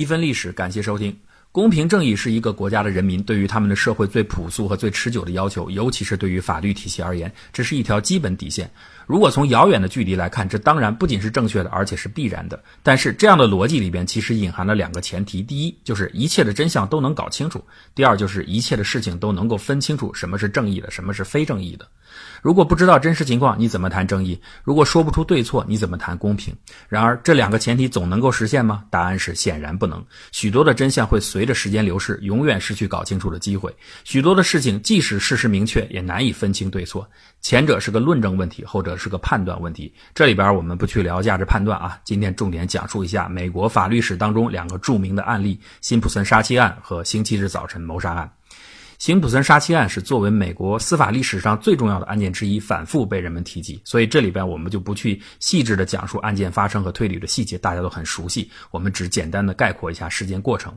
一分历史，感谢收听。公平正义是一个国家的人民对于他们的社会最朴素和最持久的要求，尤其是对于法律体系而言，这是一条基本底线。如果从遥远的距离来看，这当然不仅是正确的，而且是必然的。但是这样的逻辑里边其实隐含了两个前提：第一，就是一切的真相都能搞清楚；第二，就是一切的事情都能够分清楚什么是正义的，什么是非正义的。如果不知道真实情况，你怎么谈正义？如果说不出对错，你怎么谈公平？然而，这两个前提总能够实现吗？答案是显然不能。许多的真相会随着时间流逝，永远失去搞清楚的机会。许多的事情，即使事实明确，也难以分清对错。前者是个论证问题，后者是个判断问题。这里边我们不去聊价值判断啊，今天重点讲述一下美国法律史当中两个著名的案例：辛普森杀妻案和星期日早晨谋杀案。辛普森杀妻案是作为美国司法历史上最重要的案件之一，反复被人们提及。所以这里边我们就不去细致的讲述案件发生和推理的细节，大家都很熟悉。我们只简单的概括一下事件过程。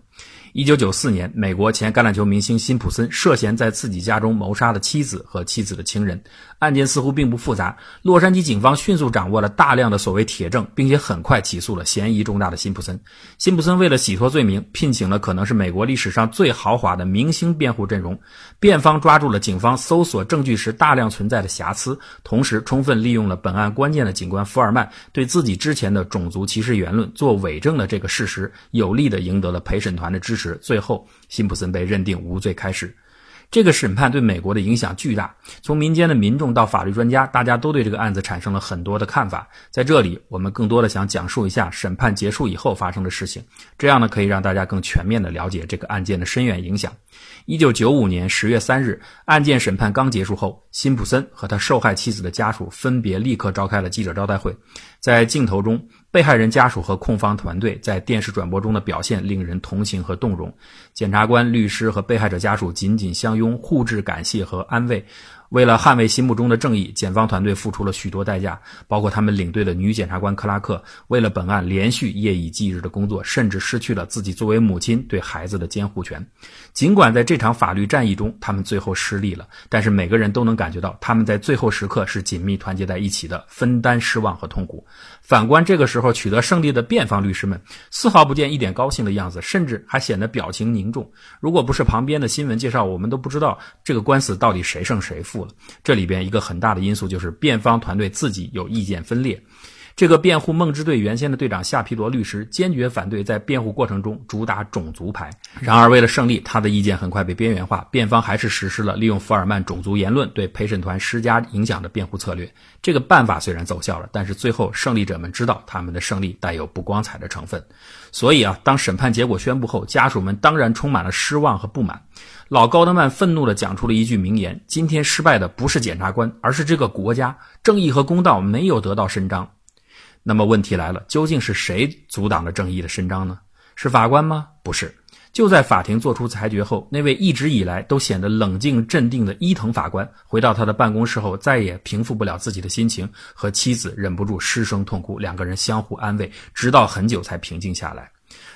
一九九四年，美国前橄榄球明星辛普森涉嫌在自己家中谋杀了妻子和妻子的情人。案件似乎并不复杂，洛杉矶警方迅速掌握了大量的所谓铁证，并且很快起诉了嫌疑重大的辛普森。辛普森为了洗脱罪名，聘请了可能是美国历史上最豪华的明星辩护阵容。辩方抓住了警方搜索证据时大量存在的瑕疵，同时充分利用了本案关键的警官福尔曼对自己之前的种族歧视言论做伪证的这个事实，有力的赢得了陪审团的支持。最后，辛普森被认定无罪开始。这个审判对美国的影响巨大，从民间的民众到法律专家，大家都对这个案子产生了很多的看法。在这里，我们更多的想讲述一下审判结束以后发生的事情，这样呢可以让大家更全面的了解这个案件的深远影响。一九九五年十月三日，案件审判刚结束后，辛普森和他受害妻子的家属分别立刻召开了记者招待会，在镜头中。被害人家属和控方团队在电视转播中的表现令人同情和动容，检察官、律师和被害者家属紧紧相拥，互致感谢和安慰。为了捍卫心目中的正义，检方团队付出了许多代价，包括他们领队的女检察官克拉克为了本案连续夜以继日的工作，甚至失去了自己作为母亲对孩子的监护权。尽管在这场法律战役中，他们最后失利了，但是每个人都能感觉到他们在最后时刻是紧密团结在一起的，分担失望和痛苦。反观这个时候取得胜利的辩方律师们，丝毫不见一点高兴的样子，甚至还显得表情凝重。如果不是旁边的新闻介绍，我们都不知道这个官司到底谁胜谁负。这里边一个很大的因素就是辩方团队自己有意见分裂。这个辩护梦之队原先的队长夏皮罗律师坚决反对在辩护过程中主打种族牌。然而为了胜利，他的意见很快被边缘化，辩方还是实施了利用福尔曼种族言论对陪审团施加影响的辩护策略。这个办法虽然奏效了，但是最后胜利者们知道他们的胜利带有不光彩的成分。所以啊，当审判结果宣布后，家属们当然充满了失望和不满。老高德曼愤怒地讲出了一句名言：“今天失败的不是检察官，而是这个国家，正义和公道没有得到伸张。”那么问题来了，究竟是谁阻挡了正义的伸张呢？是法官吗？不是。就在法庭作出裁决后，那位一直以来都显得冷静镇定的伊藤法官回到他的办公室后，再也平复不了自己的心情，和妻子忍不住失声痛哭，两个人相互安慰，直到很久才平静下来。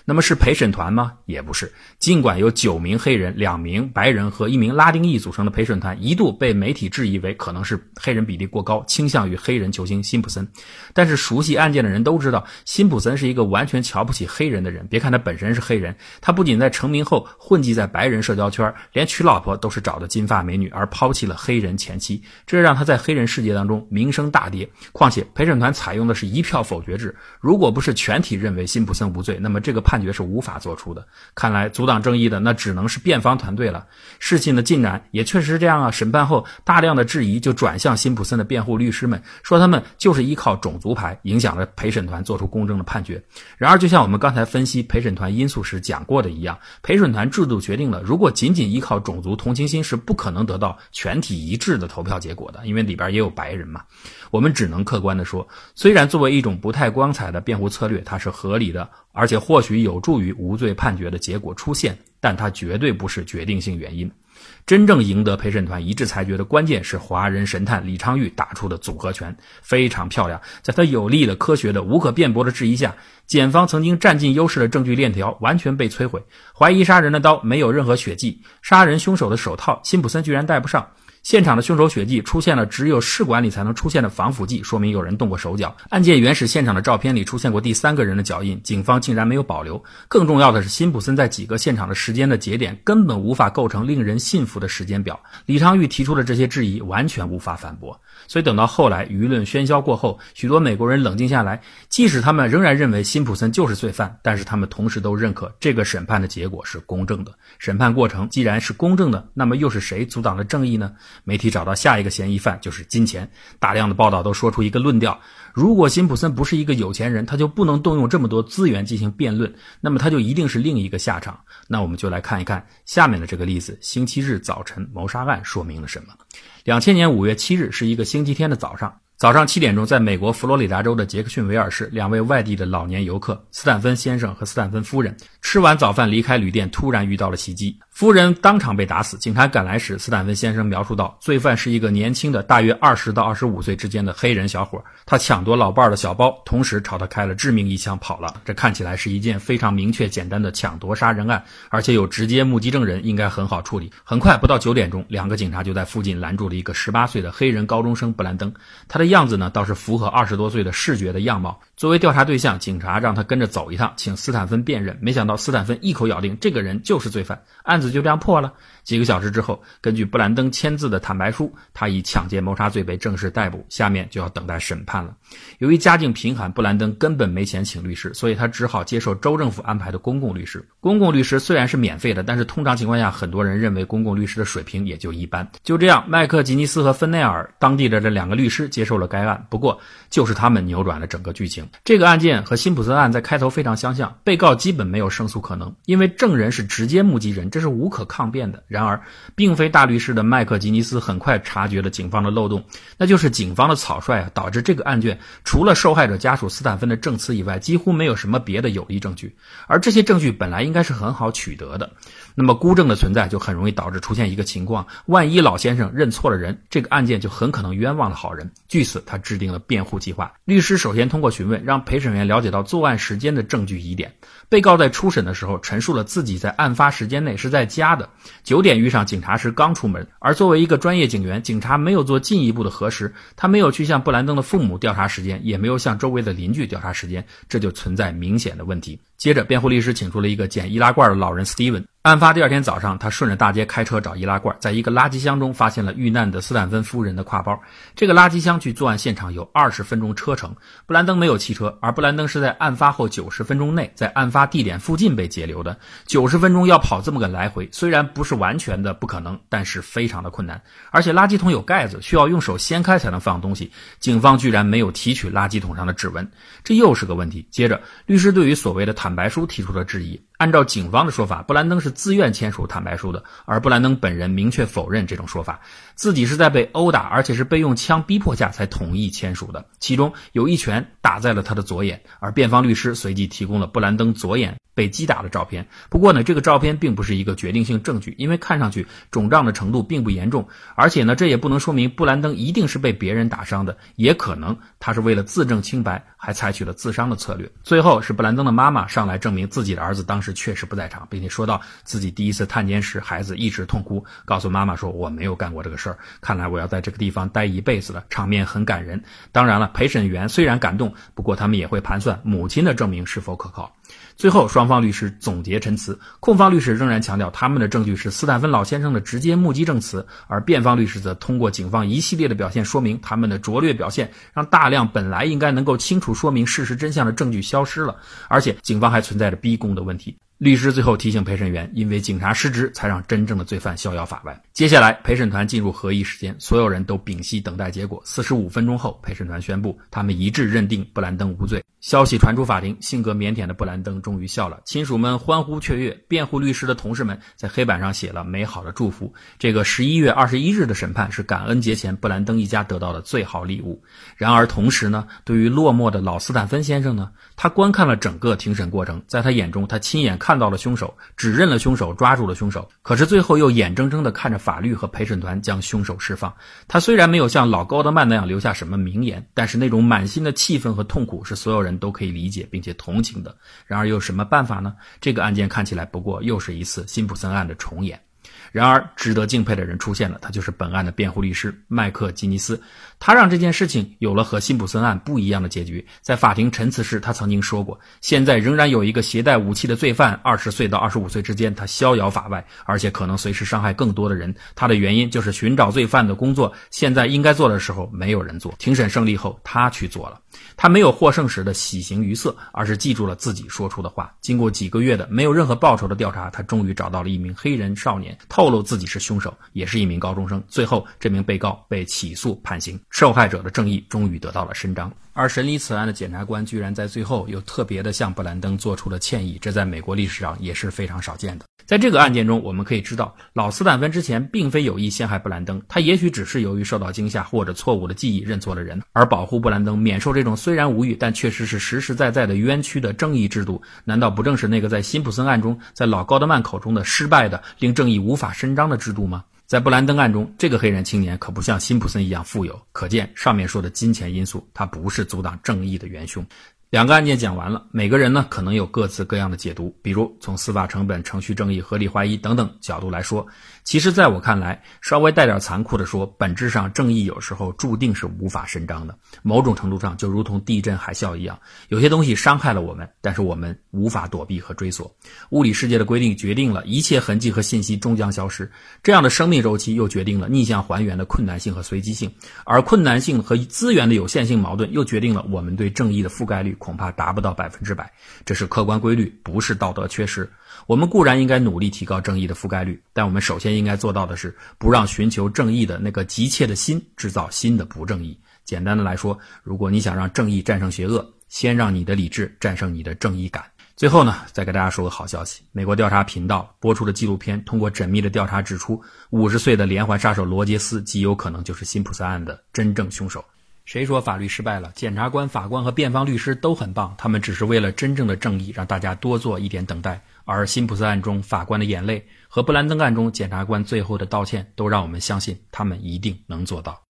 那么是陪审团吗？也不是。尽管有九名黑人、两名白人和一名拉丁裔组成的陪审团，一度被媒体质疑为可能是黑人比例过高，倾向于黑人球星辛普森。但是熟悉案件的人都知道，辛普森是一个完全瞧不起黑人的人。别看他本身是黑人，他不仅在成名后混迹在白人社交圈，连娶老婆都是找的金发美女，而抛弃了黑人前妻，这让他在黑人世界当中名声大跌。况且陪审团采用的是一票否决制，如果不是全体认为辛普森无罪，那么这个判。决是无法做出的，看来阻挡正义的那只能是辩方团队了。事情的进展也确实是这样啊。审判后，大量的质疑就转向辛普森的辩护律师们，说他们就是依靠种族牌影响了陪审团做出公正的判决。然而，就像我们刚才分析陪审团因素时讲过的一样，陪审团制度决定了，如果仅仅依靠种族同情心是不可能得到全体一致的投票结果的，因为里边也有白人嘛。我们只能客观的说，虽然作为一种不太光彩的辩护策略，它是合理的。而且或许有助于无罪判决的结果出现，但它绝对不是决定性原因。真正赢得陪审团一致裁决的关键是华人神探李昌钰打出的组合拳，非常漂亮。在他有力的、科学的、无可辩驳的质疑下，检方曾经占尽优势的证据链条完全被摧毁。怀疑杀人的刀没有任何血迹，杀人凶手的手套辛普森居然戴不上。现场的凶手血迹出现了只有试管里才能出现的防腐剂，说明有人动过手脚。案件原始现场的照片里出现过第三个人的脚印，警方竟然没有保留。更重要的是，辛普森在几个现场的时间的节点根本无法构成令人信服的时间表。李昌钰提出的这些质疑完全无法反驳。所以等到后来舆论喧嚣过后，许多美国人冷静下来，即使他们仍然认为辛普森就是罪犯，但是他们同时都认可这个审判的结果是公正的。审判过程既然是公正的，那么又是谁阻挡了正义呢？媒体找到下一个嫌疑犯就是金钱，大量的报道都说出一个论调：如果辛普森不是一个有钱人，他就不能动用这么多资源进行辩论，那么他就一定是另一个下场。那我们就来看一看下面的这个例子：星期日早晨谋杀案说明了什么？两千年五月七日是一个星期天的早上。早上七点钟，在美国佛罗里达州的杰克逊维尔市，两位外地的老年游客斯坦芬先生和斯坦芬夫人吃完早饭离开旅店，突然遇到了袭击，夫人当场被打死。警察赶来时，斯坦芬先生描述道：“罪犯是一个年轻的，大约二十到二十五岁之间的黑人小伙，他抢夺老伴儿的小包，同时朝他开了致命一枪跑了。这看起来是一件非常明确、简单的抢夺杀人案，而且有直接目击证人，应该很好处理。很快，不到九点钟，两个警察就在附近拦住了一个十八岁的黑人高中生布兰登，他的。样子呢倒是符合二十多岁的视觉的样貌。作为调查对象，警察让他跟着走一趟，请斯坦芬辨认。没想到斯坦芬一口咬定这个人就是罪犯，案子就这样破了。几个小时之后，根据布兰登签字的坦白书，他以抢劫谋杀罪被正式逮捕。下面就要等待审判了。由于家境贫寒，布兰登根本没钱请律师，所以他只好接受州政府安排的公共律师。公共律师虽然是免费的，但是通常情况下，很多人认为公共律师的水平也就一般。就这样，麦克吉尼斯和芬内尔当地的这两个律师接受了该案。不过，就是他们扭转了整个剧情。这个案件和辛普森案在开头非常相像，被告基本没有胜诉可能，因为证人是直接目击人，这是无可抗辩的。然而，并非大律师的麦克吉尼斯很快察觉了警方的漏洞，那就是警方的草率啊，导致这个案卷除了受害者家属斯坦芬的证词以外，几乎没有什么别的有力证据。而这些证据本来应该是很好取得的，那么孤证的存在就很容易导致出现一个情况：万一老先生认错了人，这个案件就很可能冤枉了好人。据此，他制定了辩护计划。律师首先通过询问，让陪审员了解到作案时间的证据疑点。被告在初审的时候陈述了自己在案发时间内是在家的，九点遇上警察时刚出门。而作为一个专业警员，警察没有做进一步的核实，他没有去向布兰登的父母调查时间，也没有向周围的邻居调查时间，这就存在明显的问题。接着，辩护律师请出了一个捡易拉罐的老人 Steven。案发第二天早上，他顺着大街开车找易拉罐，在一个垃圾箱中发现了遇难的斯坦芬夫人的挎包。这个垃圾箱距作案现场有二十分钟车程。布兰登没有汽车，而布兰登是在案发后九十分钟内在案发地点附近被截留的。九十分钟要跑这么个来回，虽然不是完全的不可能，但是非常的困难。而且垃圾桶有盖子，需要用手掀开才能放东西。警方居然没有提取垃圾桶上的指纹，这又是个问题。接着，律师对于所谓的坦白书提出了质疑。按照警方的说法，布兰登是自愿签署坦白书的，而布兰登本人明确否认这种说法，自己是在被殴打，而且是被用枪逼迫下才同意签署的，其中有一拳打在了他的左眼，而辩方律师随即提供了布兰登左眼。被击打的照片。不过呢，这个照片并不是一个决定性证据，因为看上去肿胀的程度并不严重，而且呢，这也不能说明布兰登一定是被别人打伤的，也可能他是为了自证清白，还采取了自伤的策略。最后是布兰登的妈妈上来证明自己的儿子当时确实不在场，并且说到自己第一次探监时，孩子一直痛哭，告诉妈妈说我没有干过这个事儿，看来我要在这个地方待一辈子了，场面很感人。当然了，陪审员虽然感动，不过他们也会盘算母亲的证明是否可靠。最后，双方律师总结陈词，控方律师仍然强调他们的证据是斯坦芬老先生的直接目击证词，而辩方律师则通过警方一系列的表现说明他们的拙劣表现让大量本来应该能够清楚说明事实真相的证据消失了，而且警方还存在着逼供的问题。律师最后提醒陪审员，因为警察失职，才让真正的罪犯逍遥法外。接下来，陪审团进入合议时间，所有人都屏息等待结果。四十五分钟后，陪审团宣布，他们一致认定布兰登无罪。消息传出法庭，性格腼腆的布兰登终于笑了，亲属们欢呼雀跃，辩护律师的同事们在黑板上写了美好的祝福。这个十一月二十一日的审判是感恩节前布兰登一家得到的最好礼物。然而，同时呢，对于落寞的老斯坦芬先生呢，他观看了整个庭审过程，在他眼中，他亲眼看。到了凶手，指认了凶手，抓住了凶手，可是最后又眼睁睁地看着法律和陪审团将凶手释放。他虽然没有像老高德曼那样留下什么名言，但是那种满心的气愤和痛苦是所有人都可以理解并且同情的。然而又有什么办法呢？这个案件看起来不过又是一次辛普森案的重演。然而，值得敬佩的人出现了，他就是本案的辩护律师麦克吉尼斯。他让这件事情有了和辛普森案不一样的结局。在法庭陈词时，他曾经说过：“现在仍然有一个携带武器的罪犯，二十岁到二十五岁之间，他逍遥法外，而且可能随时伤害更多的人。他的原因就是寻找罪犯的工作，现在应该做的时候没有人做。庭审胜利后，他去做了。他没有获胜时的喜形于色，而是记住了自己说出的话。经过几个月的没有任何报酬的调查，他终于找到了一名黑人少年，透露自己是凶手，也是一名高中生。最后，这名被告被起诉判刑。”受害者的正义终于得到了伸张，而审理此案的检察官居然在最后又特别的向布兰登做出了歉意，这在美国历史上也是非常少见的。在这个案件中，我们可以知道，老斯坦芬之前并非有意陷害布兰登，他也许只是由于受到惊吓或者错误的记忆认错了人，而保护布兰登免受这种虽然无语但确实是实实在在的冤屈的正义制度，难道不正是那个在辛普森案中，在老高德曼口中的失败的、令正义无法伸张的制度吗？在布兰登案中，这个黑人青年可不像辛普森一样富有，可见上面说的金钱因素，他不是阻挡正义的元凶。两个案件讲完了，每个人呢可能有各自各样的解读，比如从司法成本、程序正义、合理怀疑等等角度来说。其实，在我看来，稍微带点残酷的说，本质上正义有时候注定是无法伸张的。某种程度上，就如同地震、海啸一样，有些东西伤害了我们，但是我们无法躲避和追索。物理世界的规定决定了一切痕迹和信息终将消失，这样的生命周期又决定了逆向还原的困难性和随机性，而困难性和资源的有限性矛盾又决定了我们对正义的覆盖率。恐怕达不到百分之百，这是客观规律，不是道德缺失。我们固然应该努力提高正义的覆盖率，但我们首先应该做到的是，不让寻求正义的那个急切的心制造新的不正义。简单的来说，如果你想让正义战胜邪恶，先让你的理智战胜你的正义感。最后呢，再给大家说个好消息：美国调查频道播出的纪录片通过缜密的调查指出，五十岁的连环杀手罗杰斯极有可能就是辛普森案的真正凶手。谁说法律失败了？检察官、法官和辩方律师都很棒，他们只是为了真正的正义，让大家多做一点等待。而辛普森案中法官的眼泪和布兰登案中检察官最后的道歉，都让我们相信他们一定能做到。